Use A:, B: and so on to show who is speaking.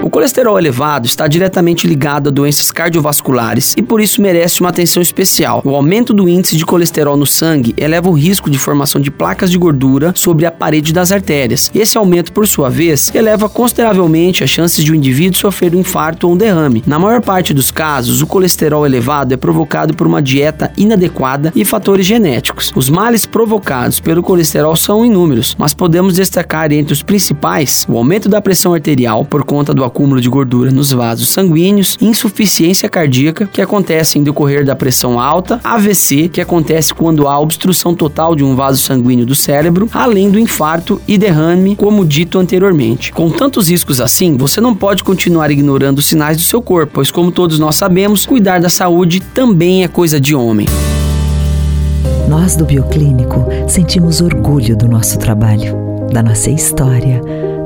A: O colesterol elevado está diretamente ligado a doenças cardiovasculares e por isso merece uma atenção especial. O aumento do índice de colesterol no sangue eleva o risco de formação de placas de gordura sobre a parede das artérias. Esse aumento, por sua vez, eleva consideravelmente as chances de um indivíduo sofrer um infarto ou um derrame. Na maior parte dos casos, o colesterol elevado é provocado por uma dieta inadequada e fatores genéticos. Os males provocados pelo colesterol são inúmeros, mas podemos destacar entre os principais o aumento da pressão arterial por conta do acúmulo de gordura nos vasos sanguíneos, insuficiência cardíaca, que acontece em decorrer da pressão alta, AVC, que acontece quando há obstrução total de um vaso sanguíneo do cérebro, além do infarto e derrame, como dito anteriormente. Com tantos riscos assim, você não pode continuar ignorando os sinais do seu corpo, pois, como todos nós sabemos, cuidar da saúde também é coisa de homem.
B: Nós do Bioclínico sentimos orgulho do nosso trabalho, da nossa história